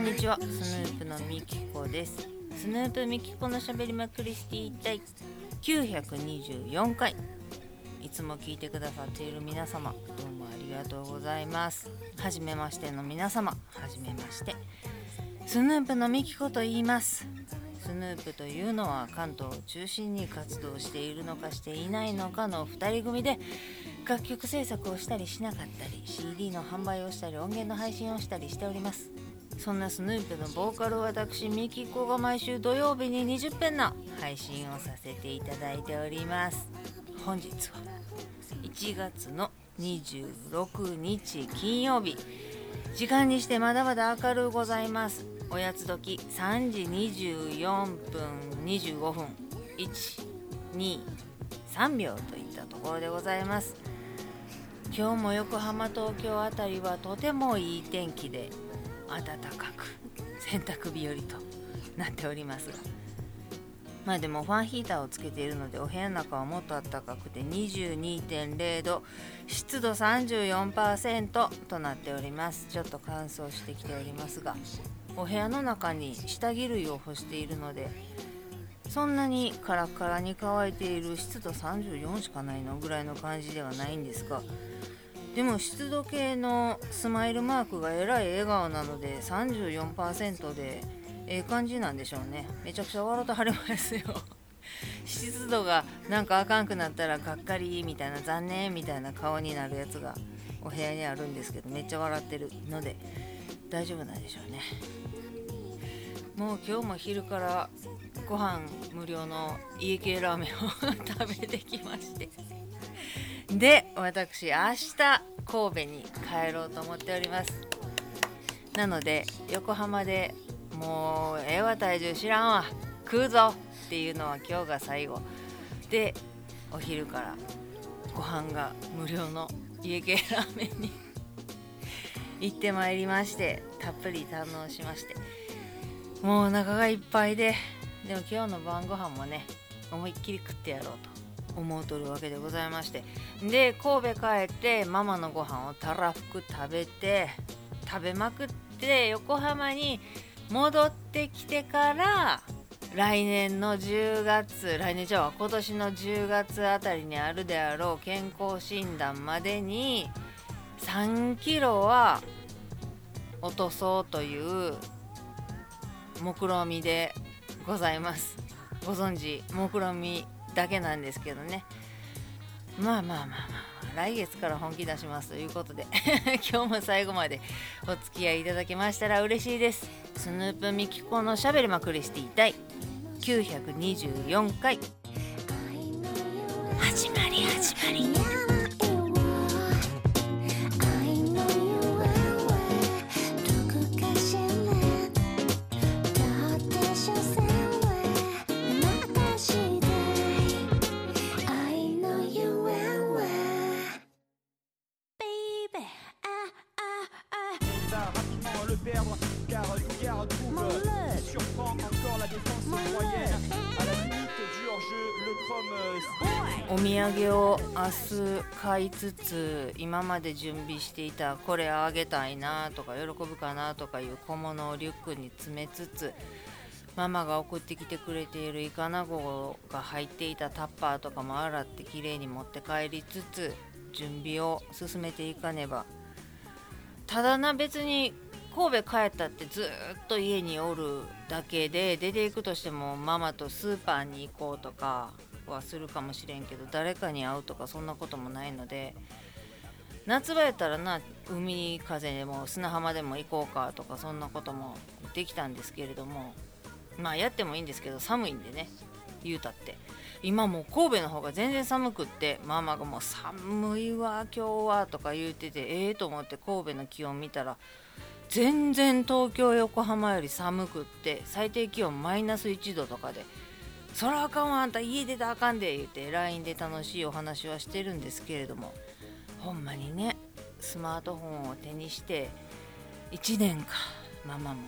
んにちは。スヌープのみきこです。スヌープみきこのしゃべりまクリスティ第924回。いつも聞いてくださっている皆様どうもありがとうございます。はじめましての皆様はじめまして。スヌープのみきこと言います。スヌープというのは関東を中心に活動しているのかしていないのかの2人組で楽曲制作をしたりしなかったり CD の販売をしたり音源の配信をしたりしております。そんなスヌープのボーカル私ミキコが毎週土曜日に20分の配信をさせていただいております。本日は1月の26日金曜日。時間にしてまだまだ明るうございます。おやつ時3時24分25分。123秒といったところでございます。今日も横浜東京あたりはとてもいい天気で暖かく洗濯日和となっております。がまあでもファンヒーターをつけているのでお部屋の中はもっと暖かくて22.0度湿度34%となっております。ちょっと乾燥してきておりますがお部屋の中に下着類を干しているのでそんなにカラカラに乾いている湿度34しかないのぐらいの感じではないんですがでも湿度計のスマイルマークがえらい笑顔なので34%でええ感じなんでしょうね。めちゃくちゃ笑ってはれますよ。湿度がなんかあかんくなったらがっかりみたいな残念みたいな顔になるやつがお部屋にあるんですけどめっちゃ笑ってるので大丈夫なんでしょうね。もう今日も昼からご飯無料の家系ラーメンを 食べてきまして。で私明日神戸に帰ろうと思っております。なので横浜でもうええわ体重知らんわ。食うぞ。っていうのは今日が最後。でお昼からご飯が無料の家系ラーメンに 行ってまいりましてたっぷり堪能しまして。もうお腹がいっぱいででも今日の晩ご飯もね思いっきり食ってやろうと。思うとるわけでございまして。で神戸帰ってママのご飯をたらふく食べて食べまくって横浜に戻ってきてから来年の10月来年じゃあ今年の10月あたりにあるであろう健康診断までに3キロは落とそうという目論見でございます。ご存知目論見だけなんですけどね。まあまあまあまあ来月から本気出しますということで 今日も最後までお付き合いいただけましたら嬉しいです。スヌープミキコのしゃべりまくりしていたい。924回。始まり始まり。お土産を明日買いつつ今まで準備していたこれあげたいなとか喜ぶかなとかいう小物をリュックに詰めつつママが送ってきてくれているイカナゴが入っていたタッパーとかも洗ってきれいに持って帰りつつ準備を進めていかねば。ただな別に神戸帰ったってずっと家におるだけで出ていくとしてもママとスーパーに行こうとかはするかもしれんけど誰かに会うとかそんなこともないので夏場やったらな海風でも砂浜でも行こうかとかそんなこともできたんですけれどもまあやってもいいんですけど寒いんでね言うたって。今もう神戸の方が全然寒くってママがもう寒いわ今日はとか言うててええー、と思って神戸の気温見たら全然東京横浜より寒くって最低気温マイナス1度とかでそらあかんわあんた家出たらあかんで言って LINE で楽しいお話はしてるんですけれどもほんまにねスマートフォンを手にして1年かママも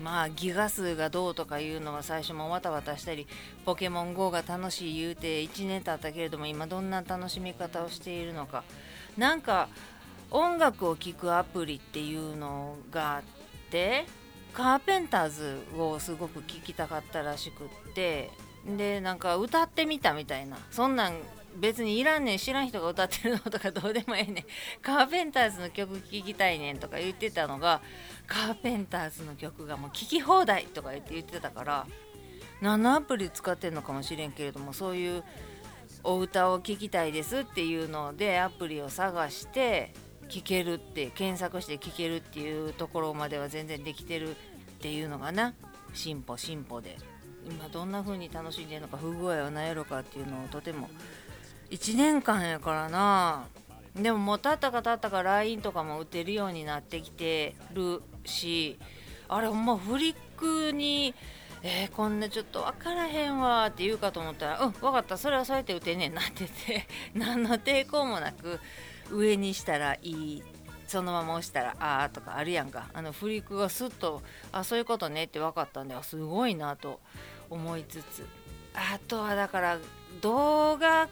まあギガ数がどうとかいうのは最初もわたわたしたりポケモン GO が楽しい言うて1年経ったけれども今どんな楽しみ方をしているのか。なんか音楽を聴くアプリっていうのがあってカーペンターズをすごく聴きたかったらしくってでなんか歌ってみたみたいな。そんなん別にいらんねん知らん人が歌ってるのとかどうでもええねん。カーペンターズの曲聴きたいねんとか言ってたのがカーペンターズの曲がもう聴き放題とか言って言ってたから何のアプリ使ってんのかもしれんけれどもそういうお歌を聴きたいですっていうのでアプリを探して聴けるって検索して聴けるっていうところまでは全然できてるっていうのがな。進歩進歩で。今どんな風に楽しんでるのか不具合は何やろかっていうのをとても。1年間やからな。でももうたったかたったか LINE とかも打てるようになってきてるしあれほんまフリックにえー、こんなちょっと分からへんわって言うかと思ったら「うん分かった。それはそうやって打てねんな」って言って 何の抵抗もなく上にしたらいいそのまま押したら「あー」とかあるやんか。あのフリックがスッと「あそういうことね」って分かったんであすごいなと思いつつ。あとはだから動画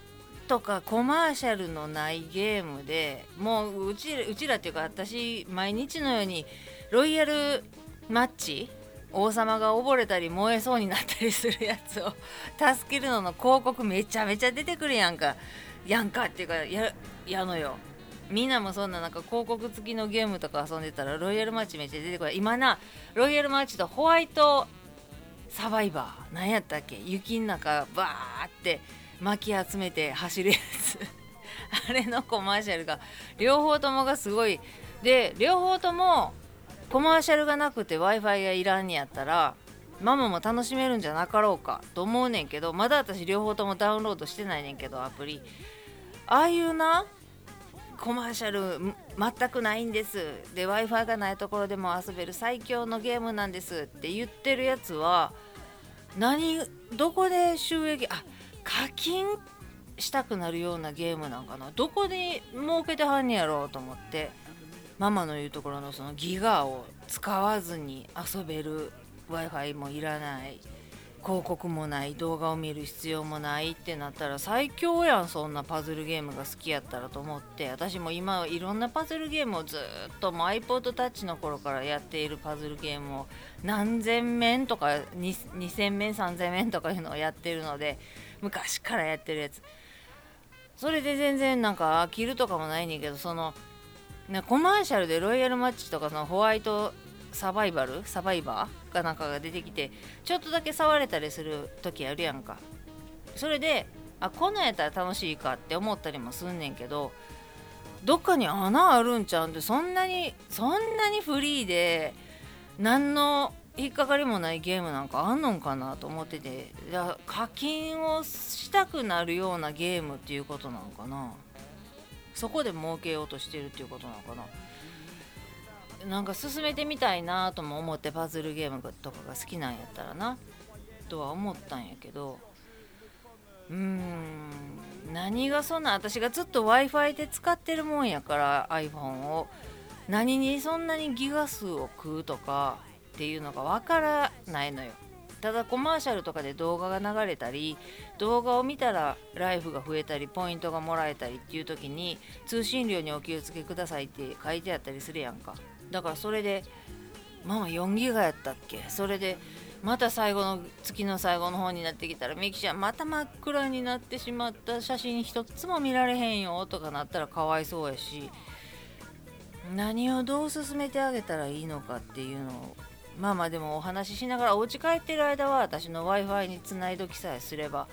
とかコマーシャルのないゲームでもううちうちらっていうか私毎日のようにロイヤルマッチ王様が溺れたり燃えそうになったりするやつを助けるのの広告めちゃめちゃ出てくるやんか。やんかっていうかややのよ。みんなもそんななんか広告付きのゲームとか遊んでたらロイヤルマッチめっちゃ出てくる今なロイヤルマッチとホワイトサバイバー。何やったっけ？雪の中バーって巻き集めて走るやつ。あれのコマーシャルが。両方ともがすごい。で両方ともコマーシャルがなくて w i f i がいらんにやったらママも楽しめるんじゃなかろうかと思うねんけどまだ私両方ともダウンロードしてないねんけどアプリ。ああいうなコマーシャル全くないんです。で w i f i がないところでも遊べる最強のゲームなんですって言ってるやつは何どこで収益あ課金したくなるようなゲームなんかな。どこで儲けてはんねやろうと思ってママの言うところのそのギガを使わずに遊べる w i f i もいらない。広告もない動画を見る必要もないってなったら最強やんそんなパズルゲームが好きやったらと思って。私も今いろんなパズルゲームをずっともう iPod Touch の頃からやっているパズルゲームを何千面とか2000面3000面とかいうのをやってるので昔からやってるやつ。それで全然なんか飽きるとかもないねんけどそのコマーシャルでロイヤルマッチとかそのホワイトサバイバル？サバイバーかなんかが出てきてちょっとだけ触れたりする時あるやんか。それであこんなんやったら楽しいかって思ったりもすんねんけどどっかに穴あるんちゃうんでそんなにそんなにフリーで何の引っかかりもないゲームなんかあんのんかなと思ってて課金をしたくなるようなゲームっていうことなのかな。そこで儲けようとしてるっていうことなのかな。なんか進めてみたいなとも思ってパズルゲームとかが好きなんやったらな。とは思ったんやけど。うーん。何がそんな私がずっと w i f i で使ってるもんやから iPhone を。何にそんなにギガ数を食うとかっていうのがわからないのよ。ただコマーシャルとかで動画が流れたり動画を見たらライフが増えたりポイントがもらえたりっていう時に通信料にお気をつけくださいって書いてあったりするやんか。だからそれでママ4ギガやったっけ？それでまた最後の月の最後の方になってきたらミキちゃんまた真っ暗になってしまった写真一つも見られへんよとかなったらかわいそうやし何をどう進めてあげたらいいのかっていうのをまあまあでもお話ししながらお家帰ってる間は私の w i f i につないどきさえすれば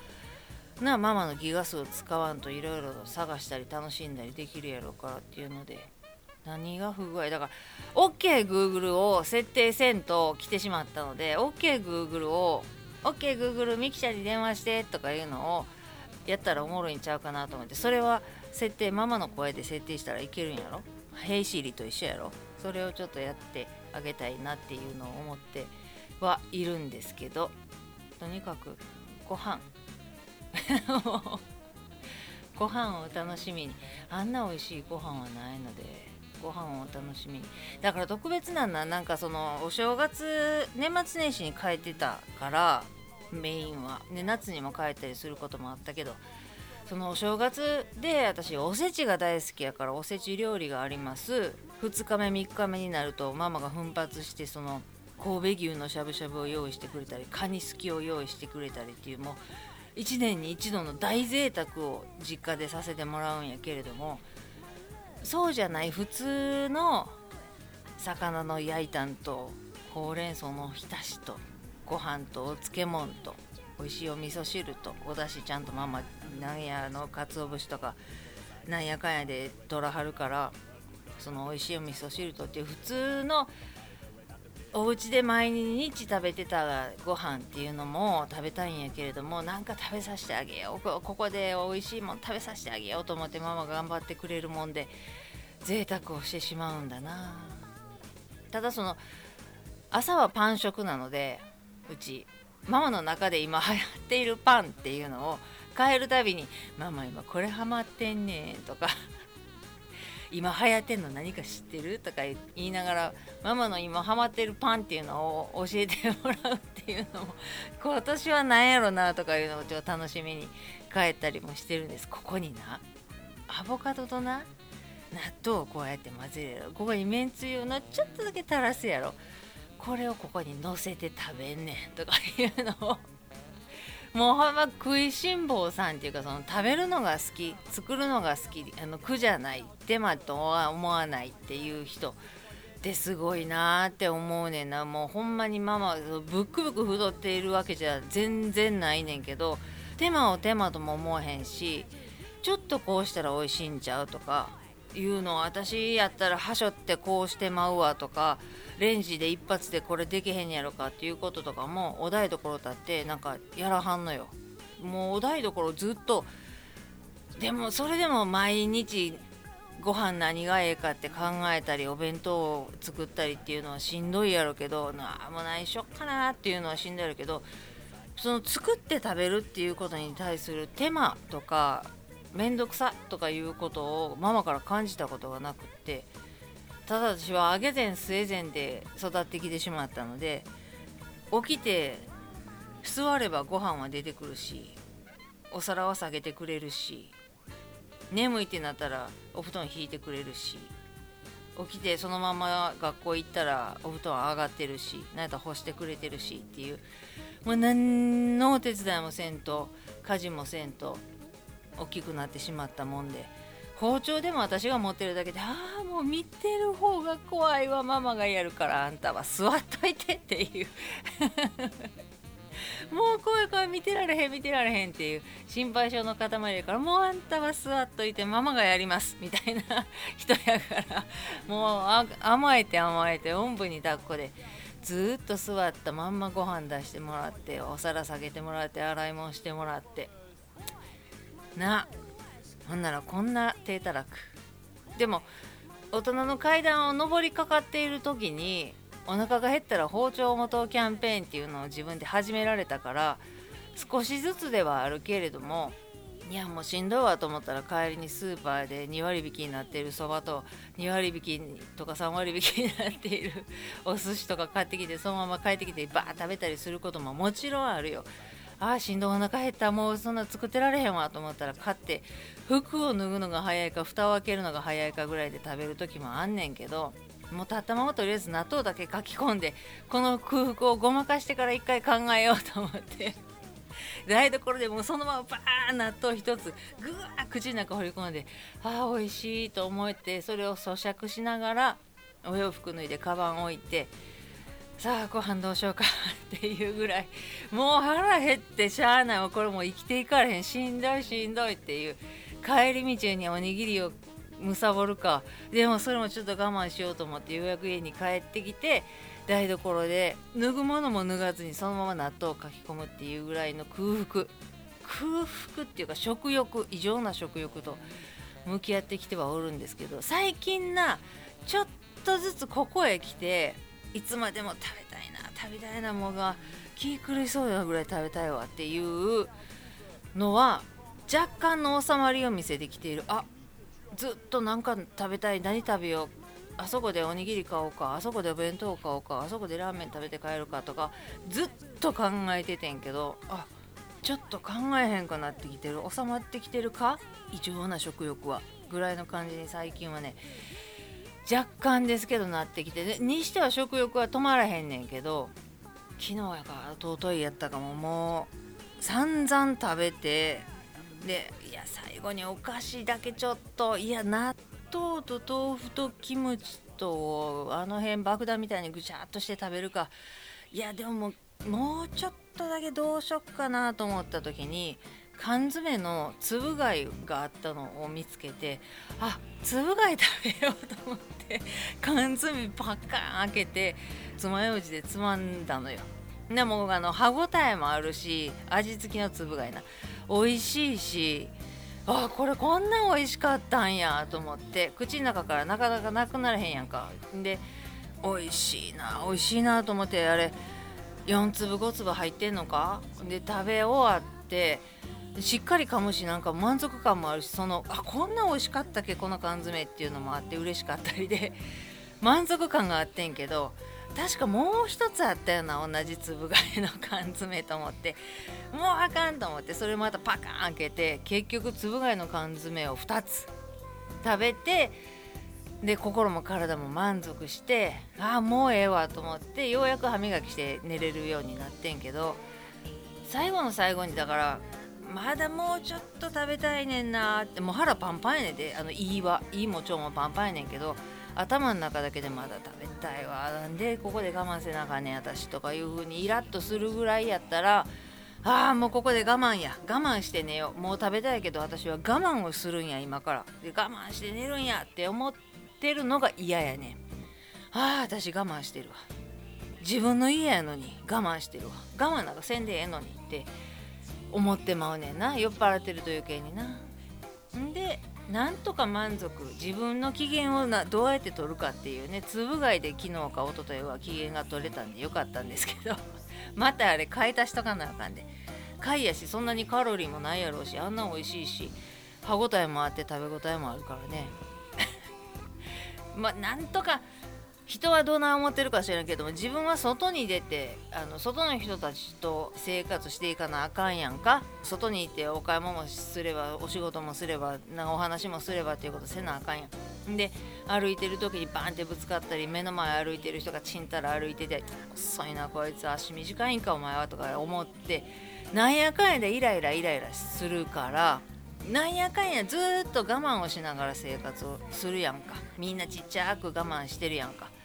なママのギガ数を使わんといろいろ探したり楽しんだりできるやろうからっていうので何が不具合だから OKGoogle を設定せんと来てしまったので OKGoogle を OKGoogle ミキちゃんに電話してとかいうのをやったらおもろいんちゃうかなと思ってそれは設定ママの声で設定したらいけるんやろ？ヘイシリと一緒やろ？それをちょっとやってあげたいなっていうのを思ってはいるんですけどとにかくご飯。ご飯を楽しみに。あんな美味しいご飯はないので。ご飯を楽しみ。だから特別なんだなんかそのお正月年末年始に帰ってたからメインは、ね、夏にも帰ったりすることもあったけどそのお正月で私おせちが大好きやからおせち料理があります。2日目3日目になるとママが奮発してその神戸牛のしゃぶしゃぶを用意してくれたりカニすきを用意してくれたりっていうもう1年に一度の大贅沢を実家でさせてもらうんやけれどもそうじゃない普通の魚の焼いたんとほうれん草のひたしとご飯とお漬物と美味しいお味噌汁とおだしちゃんとママなんやの鰹節とかなんやかんやで取らはるからその美味しいお味噌汁とっていう普通のお家で毎日食べてたご飯っていうのも食べたいんやけれどもなんか食べさせてあげよう。ここで美味しいもん食べさせてあげようと思ってママが頑張ってくれるもんで贅沢をしてしまうんだな。ただその朝はパン食なのでうちママの中で今流行っているパンっていうのを変えるたびに「ママ今これハマってんねん」とか。今流行ってんの何か知ってる？とか言いながらママの今ハマってるパンっていうのを教えてもらうっていうのも 今年は何やろなとかいうのをちょっと楽しみに帰ったりもしてるんです。ここになアボカドとな納豆をこうやって混ぜる。やろここにめんつゆをちょっとだけ垂らすやろ。これをここにのせて食べんねんとかいうのをもうほんま食いしん坊さんっていうかその食べるのが好き作るのが好きあの苦じゃない手間とは思わないっていう人ってすごいなーって思うねんな。もうほんまにママブックブク太っているわけじゃ全然ないねんけど手間を手間とも思わへんしちょっとこうしたら美味しいんちゃうとかいうのを私やったらはしってこうしてまうわとかレンジで一発でこれできへんやろかっていうこととかもお台所立ってなんかやらはんのよ。もうお台所ずっとでもそれでも毎日ご飯何がええかって考えたりお弁当を作ったりっていうのはしんどいやろけどなもう何しよっかなっていうのはしんどいやろけどその作って食べるっていうことに対する手間とか面倒くさとかいうことをママから感じたことがなくってただ私は揚げ膳据え膳で育ってきてしまったので起きて座ればご飯は出てくるしお皿は下げてくれるし眠いってなったらお布団引いてくれるし起きてそのまま学校行ったらお布団上がってるし何やったら干してくれてるしっていうもう何のお手伝いもせんと家事もせんと大きくなってしまったもんで。包丁でも私が持ってるだけでああもう見てる方が怖いわ。ママがやるからあんたは座っといてっていう。もう怖い怖い見てられへん見てられへんっていう。心配性の塊やからもうあんたは座っといてママがやります。みたいな。人やから。もう甘えて甘えておんぶに抱っこで。ずっと座ったまんまご飯出してもらってお皿下げてもらって洗い物してもらって。な。ほんならこんな低たらく。でも大人の階段を上りかかっている時にお腹が減ったら包丁元キャンペーンっていうのを自分で始められたから少しずつではあるけれどもいやもうしんどいわと思ったら帰りにスーパーで2割引きになっているそばと2割引きとか3割引きになっているお寿司とか買ってきてそのまま帰ってきてバー食べたりすることももちろんあるよ。ああしんどお腹減ったもうそんな作ってられへんわと思ったら買って服を脱ぐのが早いか蓋を開けるのが早いかぐらいで食べる時もあんねんけどもうたったままとりあえず納豆だけ書き込んでこの空腹をごまかしてから一回考えようと思って。台所でもうそのままバーン納豆一つぐわー口の中放り込んでああ美味しいと思ってそれを咀嚼しながらお洋服脱いでカバン置いてさあご飯どうしようかっていうぐらい。もう腹減ってしゃあない。これもう生きていかれへん。しんどいしんどいっていう。帰り道におにぎりをむさぼるか。でもそれもちょっと我慢しようと思ってようやく家に帰ってきて台所で脱ぐものも脱がずにそのまま納豆をかき込むっていうぐらいの空腹。空腹っていうか食欲異常な食欲と向き合ってきてはおるんですけど最近なちょっとずつここへ来ていつまでも食べたいな食べたいなものが気狂いそうなぐらい食べたいわっていうのは若干の収まりを見せてきている。あずっとなんか食べたい何食べよう。あそこでおにぎり買おうか。あそこでお弁当買おうか。あそこでラーメン食べて帰るかとかずっと考えててんけどあちょっと考えへんくなってきてる。収まってきてるか？異常な食欲は。ぐらいの感じに最近はね若干ですけどなってきてにしては食欲は止まらへんねんけど昨日やから一昨日やったかももう散々食べてでいや最後にお菓子だけちょっといや納豆と豆腐とキムチとあの辺爆弾みたいにぐちゃっとして食べるか。いやでももうちょっとだけどうしよっかなと思った時に缶詰のつぶ貝があったのを見つけてあつぶ貝食べようと思って。缶詰パッカーン開けて爪楊枝でつまんだのよ。でもあの歯ごたえもあるし味付きのつぶ貝な。美味しいしあこれこんな美味しかったんやと思って口の中からなかなかなくなれへんやんか。で美味しいな美味しいなと思ってあれ4粒5粒入ってんのか？で食べ終わってしっかり噛むしなんか満足感もあるしそのあこんな美味しかったっけこの缶詰っていうのもあって嬉しかったりで 満足感があってんけど確かもう一つあったような同じ粒貝の缶詰と思ってもうあかんと思ってそれまたパカーン開けて結局粒貝の缶詰を2つ食べてで心も体も満足してああもうええわと思ってようやく歯磨きして寝れるようになってんけど最後の最後にだからまだもうちょっと食べたいねんなってもう腹パンパンやねんであの胃はいいも腸もパンパンやねんけど頭の中だけでまだ食べたいわ。なんでここで我慢せなあかんねん私とかいう風にイラッとするぐらいやったらああもうここで我慢や。我慢して寝よう。もう食べたいけど私は我慢をするんや今から。で我慢して寝るんやって思ってるのが嫌やねん。ああ私我慢してるわ。自分の家やのに我慢してるわ。我慢なんかせんでええのにって。思ってまうねんな。酔っ払ってると余計にな。んでなんとか満足。自分の機嫌をなどうやって取るかっていうね。粒貝で昨日か一昨日は機嫌が取れたんでよかったんですけど。またあれ買い足しとかなあかんで。貝やしそんなにカロリーもないやろうしあんな美味しいし。歯ごたえもあって食べ応えもあるからね。まあなんとか人はどうな思ってるか知らんけども自分は外に出てあの外の人たちと生活していかなあかんやんか。外にいてお買い物もすればお仕事もすればなんかお話もすればっていうことせなあかんやん。で歩いてる時にバンってぶつかったり目の前歩いてる人がちんたら歩いてて遅いなこいつ足短いんかお前はとか思ってなんやかんやでイライライライラするからなんやかんやずっと我慢をしながら生活をするやんか。みんなちっちゃく我慢してるやんか。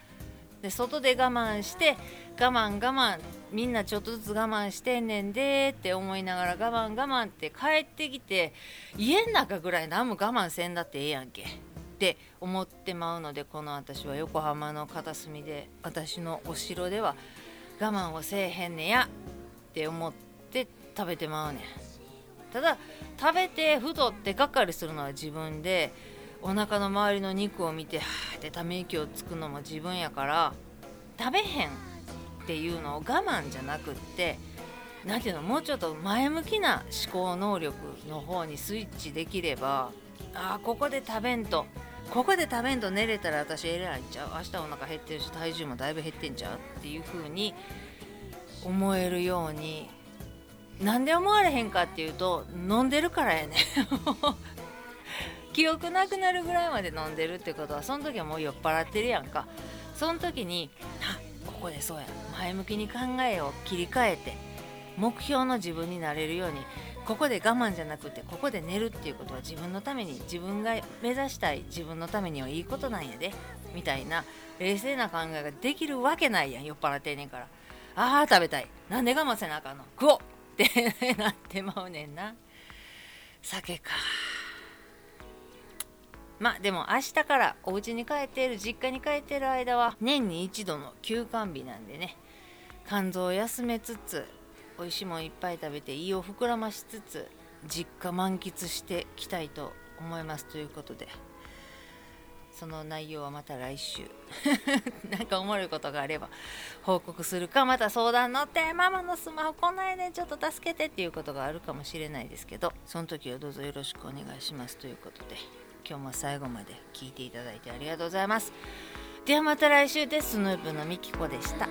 で外で我慢して我慢我慢みんなちょっとずつ我慢してんねんでって思いながら我慢我慢って帰ってきて家の中ぐらい何も我慢せんだってええやんけ。って思ってまうのでこの私は横浜の片隅で私のお城では我慢をせえへんねや。って思って食べてまうねん。ただ食べて太ってがっかりするのは自分でお腹の周りの肉を見てはーってため息をつくのも自分やから食べへんっていうのを我慢じゃなくって何ていうのもうちょっと前向きな思考能力の方にスイッチできればあここで食べんとここで食べんと寝れたら私偉いんちゃう。明日お腹減ってるし体重もだいぶ減ってんちゃうっていう風に思えるようになんで思われへんかっていうと飲んでるからやね 記憶なくなるぐらいまで飲んでるってことはその時はもう酔っ払ってるやんか。その時にあここでそうや。前向きに考えを切り替えて目標の自分になれるようにここで我慢じゃなくてここで寝るっていうことは自分のために自分が目指したい自分のためにはいいことなんやでみたいな冷静な考えができるわけないやん酔っ払ってんねんから。あー食べたい。なんで我慢せなあかんの？食おうって なってまうねんな。酒か。まあでも明日からお家に帰っている実家に帰っている間は年に一度の休館日なんでね肝臓を休めつつ美味しいもんいっぱい食べて胃を膨らましつつ実家満喫してきたいと思いますということで。その内容はまた来週。なんかおもろいことがあれば報告するかまた相談乗ってママのスマホ来ないねちょっと助けてっていうことがあるかもしれないですけどその時はどうぞよろしくお願いしますということで。今日も最後まで聞いていただいてありがとうございます。ではまた来週です。スヌープのみきこでした。